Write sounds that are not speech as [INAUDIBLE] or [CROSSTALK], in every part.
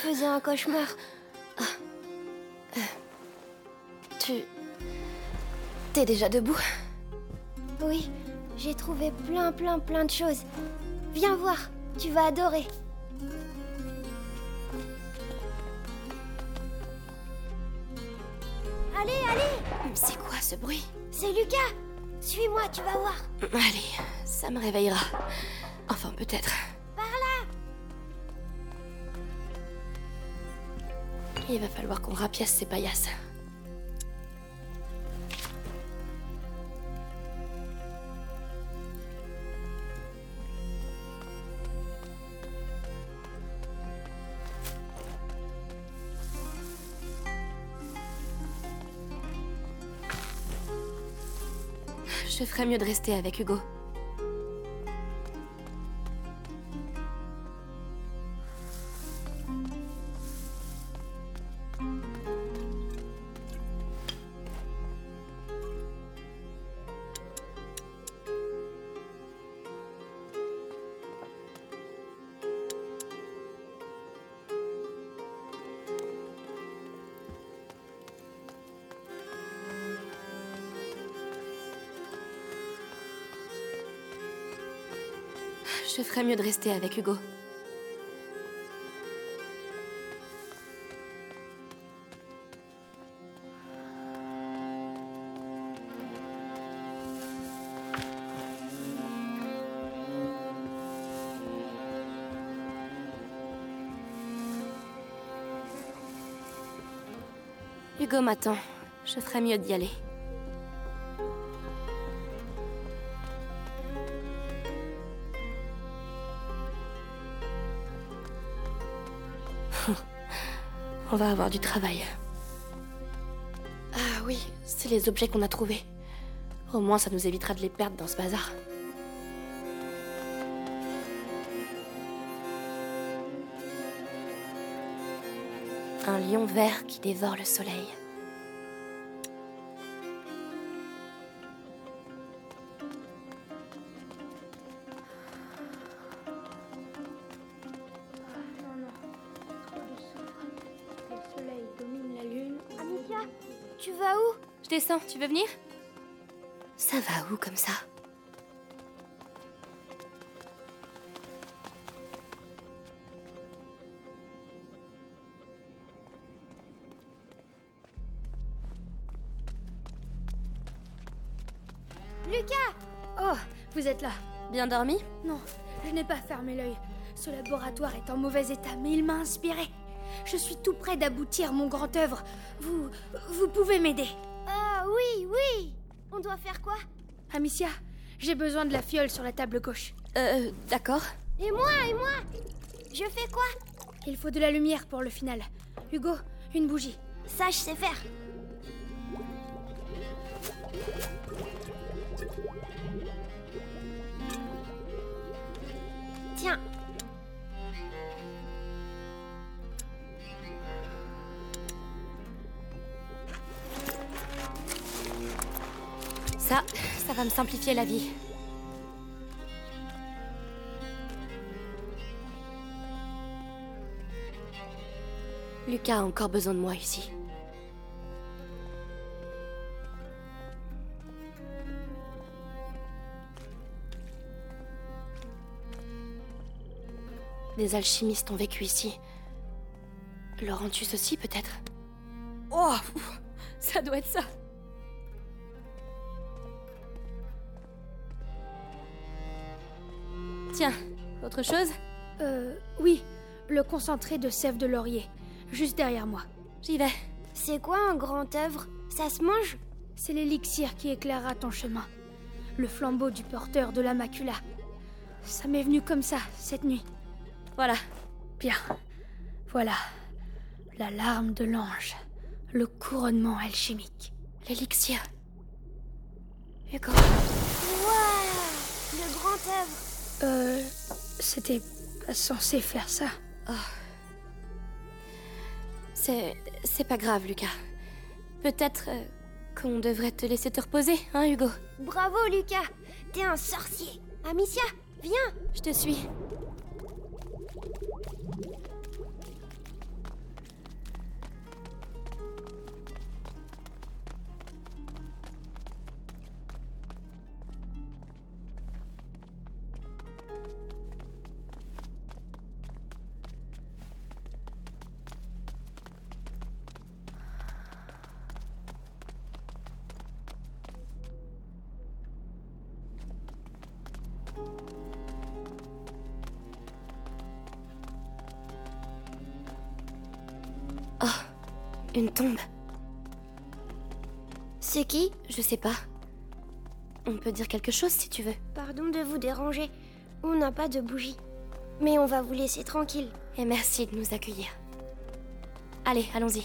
faisais un cauchemar. Ah. Euh. Tu... T'es déjà debout? Oui, j'ai trouvé plein plein plein de choses. Viens voir, tu vas adorer. Allez, allez C'est quoi ce bruit? C'est Lucas Suis-moi, tu vas voir. Allez, ça me réveillera. Enfin, peut-être. Il va falloir qu'on rapiace ces paillasses. Je ferais mieux de rester avec Hugo. Je ferais mieux de rester avec Hugo. Hugo m'attend. Je ferais mieux d'y aller. On va avoir du travail. Ah oui, c'est les objets qu'on a trouvés. Au moins, ça nous évitera de les perdre dans ce bazar. Un lion vert qui dévore le soleil. Tu vas où? Je descends, tu veux venir? Ça va où comme ça? Lucas Oh, vous êtes là. Bien dormi? Non, je n'ai pas fermé l'œil. Ce laboratoire est en mauvais état, mais il m'a inspiré. Je suis tout près d'aboutir mon grand œuvre. Vous. Vous pouvez m'aider. Ah oui, oui On doit faire quoi? Amicia, j'ai besoin de la fiole sur la table gauche. Euh, d'accord. Et moi, et moi? Je fais quoi? Il faut de la lumière pour le final. Hugo, une bougie. Ça, je sais faire. Ça, va me simplifier la vie. Lucas a encore besoin de moi ici. Des alchimistes ont vécu ici. Laurentius aussi, peut-être Oh Ça doit être ça Tiens, autre chose Euh, oui, le concentré de sève de laurier, juste derrière moi. J'y vais. C'est quoi un grand œuvre? Ça se mange? C'est l'élixir qui éclairera ton chemin. Le flambeau du porteur de la macula. Ça m'est venu comme ça, cette nuit. Voilà. Bien. Voilà. La larme de l'ange. Le couronnement alchimique. L'élixir. Hugo. Waouh Le grand œuvre Euh. C'était pas censé faire ça. C'est. C'est pas grave, Lucas. Peut-être euh, qu'on devrait te laisser te reposer, hein, Hugo? Bravo, Lucas T'es un sorcier Amicia, viens Je te suis. Oh, une tombe. C'est qui? Je sais pas. On peut dire quelque chose si tu veux. Pardon de vous déranger. On n'a pas de bougie. Mais on va vous laisser tranquille. Et merci de nous accueillir. Allez, allons-y.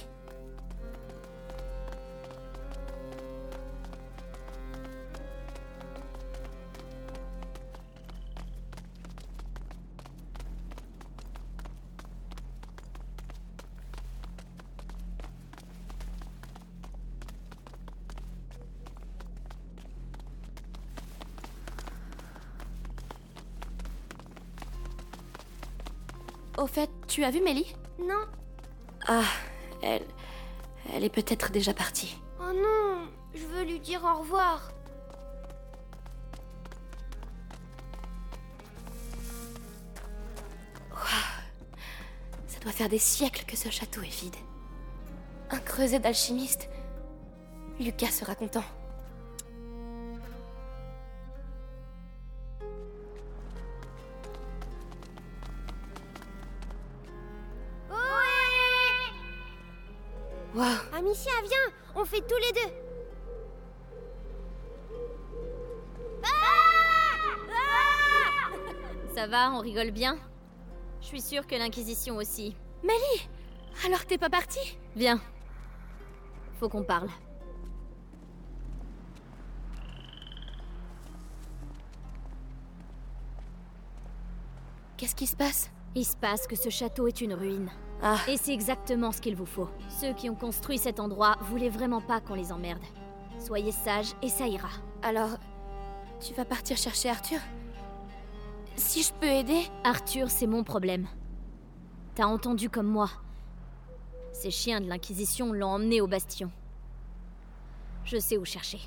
Au fait, tu as vu Mélie? Non Ah, elle. Elle est peut-être déjà partie. Oh non Je veux lui dire au revoir. Ça doit faire des siècles que ce château est vide. Un creuset d'alchimiste. Lucas sera content. Amicia, viens On fait tous les deux Ça va, on rigole bien Je suis sûre que l'Inquisition aussi. Mélie Alors t'es pas partie Viens. Faut qu'on parle. Qu'est-ce qui se passe? Il se passe que ce château est une ruine. Ah, Et c'est exactement ce qu'il vous faut. Ceux qui ont construit cet endroit voulaient vraiment pas qu'on les emmerde. Soyez sages et ça ira. alors. Tu vas partir chercher Arthur? Si je peux aider? Arthur, c'est mon problème. T'as entendu comme moi. Ces chiens de l'Inquisition l'ont emmené au bastion. Je sais où chercher.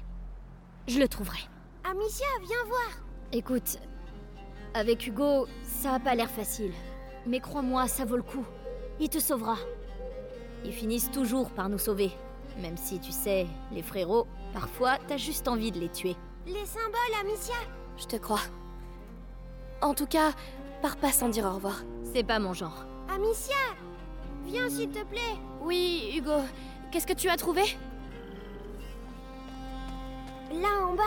Je le trouverai. Amicia, viens voir Écoute, avec Hugo, ça a pas l'air facile. Mais crois-moi, ça vaut le coup. Il te sauvera. Ils finissent toujours par nous sauver. Même si, tu sais, les frérots, parfois, t'as juste envie de les tuer. Les symboles, Amicia? Je te crois. En tout cas, pars pas sans dire au revoir. C'est pas mon genre. Amicia Viens, s'il te plaît Oui, Hugo, qu'est-ce que tu as trouvé? Là, en bas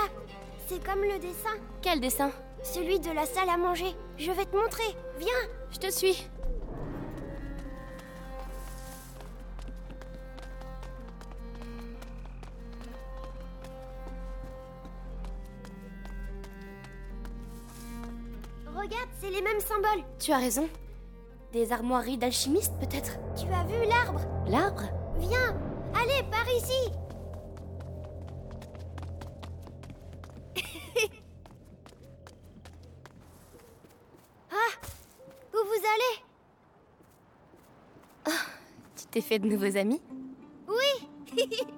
C'est comme le dessin. Quel dessin? Celui de la salle à manger. Je vais te montrer. Viens Je te suis. Regarde, c'est les mêmes symboles. Tu as raison. Des armoiries d'alchimistes, peut-être? Tu as vu l'arbre? L'arbre? Viens Allez, par ici. [LAUGHS] Ah Où vous allez? Tu t'es fait de nouveaux amis? Oui [LAUGHS]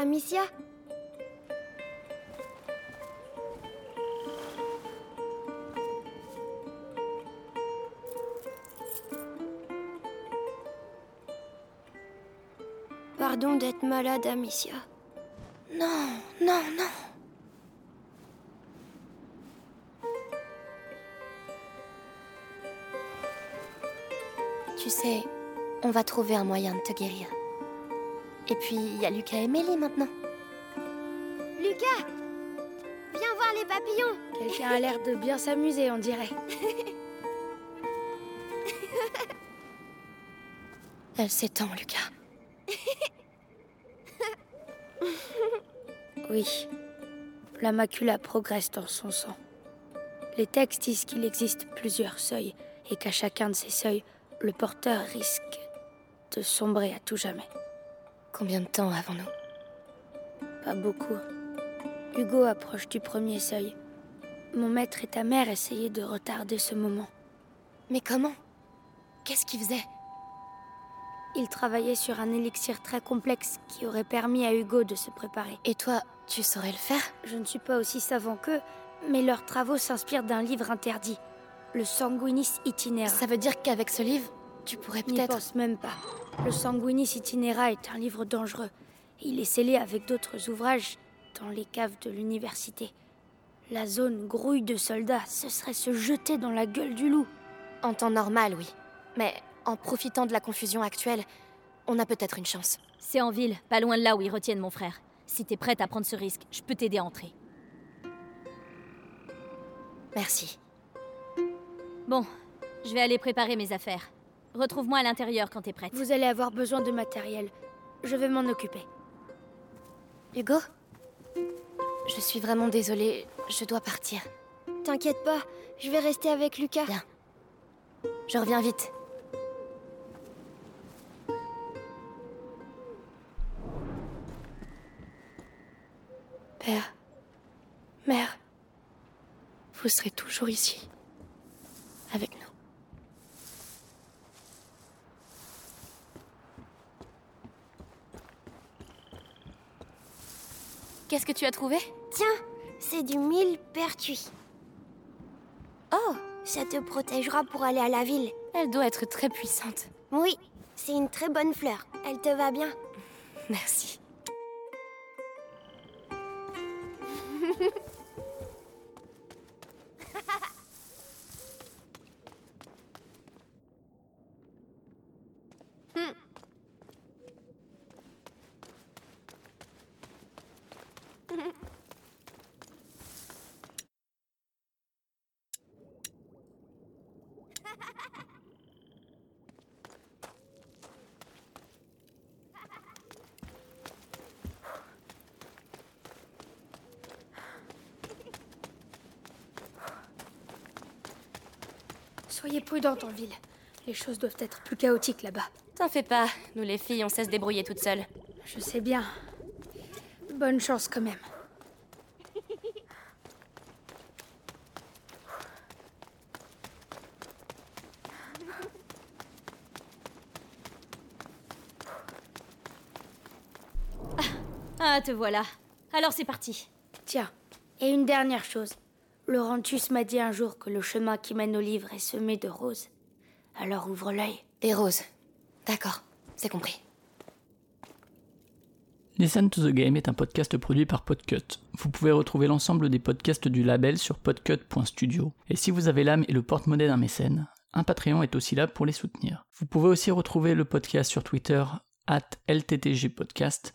Amicia? Pardon d'être malade, Amicia. Non, non, non. Tu sais, on va trouver un moyen de te guérir. Et puis, il y a Lucas et Mélie maintenant. Lucas Viens voir les papillons Quelqu'un a l'air de bien s'amuser, on dirait. [LAUGHS] Elle s'étend, Lucas. [LAUGHS] Oui. La macula progresse dans son sang. Les textes disent qu'il existe plusieurs seuils et qu'à chacun de ces seuils, le porteur risque de sombrer à tout jamais. Combien de temps avons-nous Pas beaucoup. Hugo approche du premier seuil. Mon maître et ta mère essayaient de retarder ce moment. Mais comment? Qu'est-ce qu'il faisait Il travaillait sur un élixir très complexe qui aurait permis à Hugo de se préparer. Et toi, tu saurais le faire? Je ne suis pas aussi savant qu'eux, mais leurs travaux s'inspirent d'un livre interdit, le Sanguinis Itinera. Ça veut dire qu'avec ce livre, tu pourrais peut-être... pense même pas. Le Sanguinis Itinera est un livre dangereux. Il est scellé avec d'autres ouvrages dans les caves de l'université. La zone grouille de soldats, ce serait se jeter dans la gueule du loup. En temps normal, oui. Mais en profitant de la confusion actuelle, on a peut-être une chance. C'est en ville, pas loin de là où ils retiennent mon frère. Si t'es prête à prendre ce risque, je peux t'aider à entrer. Merci. Bon, je vais aller préparer mes affaires. Retrouve-moi à l'intérieur quand t'es prête. Vous allez avoir besoin de matériel. Je vais m'en occuper. Hugo? Je suis vraiment désolée, je dois partir. T'inquiète pas, je vais rester avec Lucas. Bien. Je reviens vite. Père, mère, vous serez toujours ici, avec nous. Qu'est-ce que tu as trouvé? Tiens, c'est du millepertuis. Oh, ça te protégera pour aller à la ville. Elle doit être très puissante. Oui, c'est une très bonne fleur. Elle te va bien. Merci. [LAUGHS] Soyez prudente en ville. Les choses doivent être plus chaotiques là-bas. T'en fais pas, nous les filles, on sait se débrouiller toutes seules. Je sais bien. Bonne chance quand même. Ah, te voilà. Alors c'est parti. Tiens, et une dernière chose. Laurentius m'a dit un jour que le chemin qui mène au livre est semé de roses. Alors ouvre l'œil. Des roses. D'accord, c'est compris. Listen to the Game est un podcast produit par Podcut. Vous pouvez retrouver l'ensemble des podcasts du label sur podcut.studio. Et si vous avez l'âme et le porte-monnaie d'un mécène, un Patreon est aussi là pour les soutenir. Vous pouvez aussi retrouver le podcast sur Twitter, at LTTGpodcast,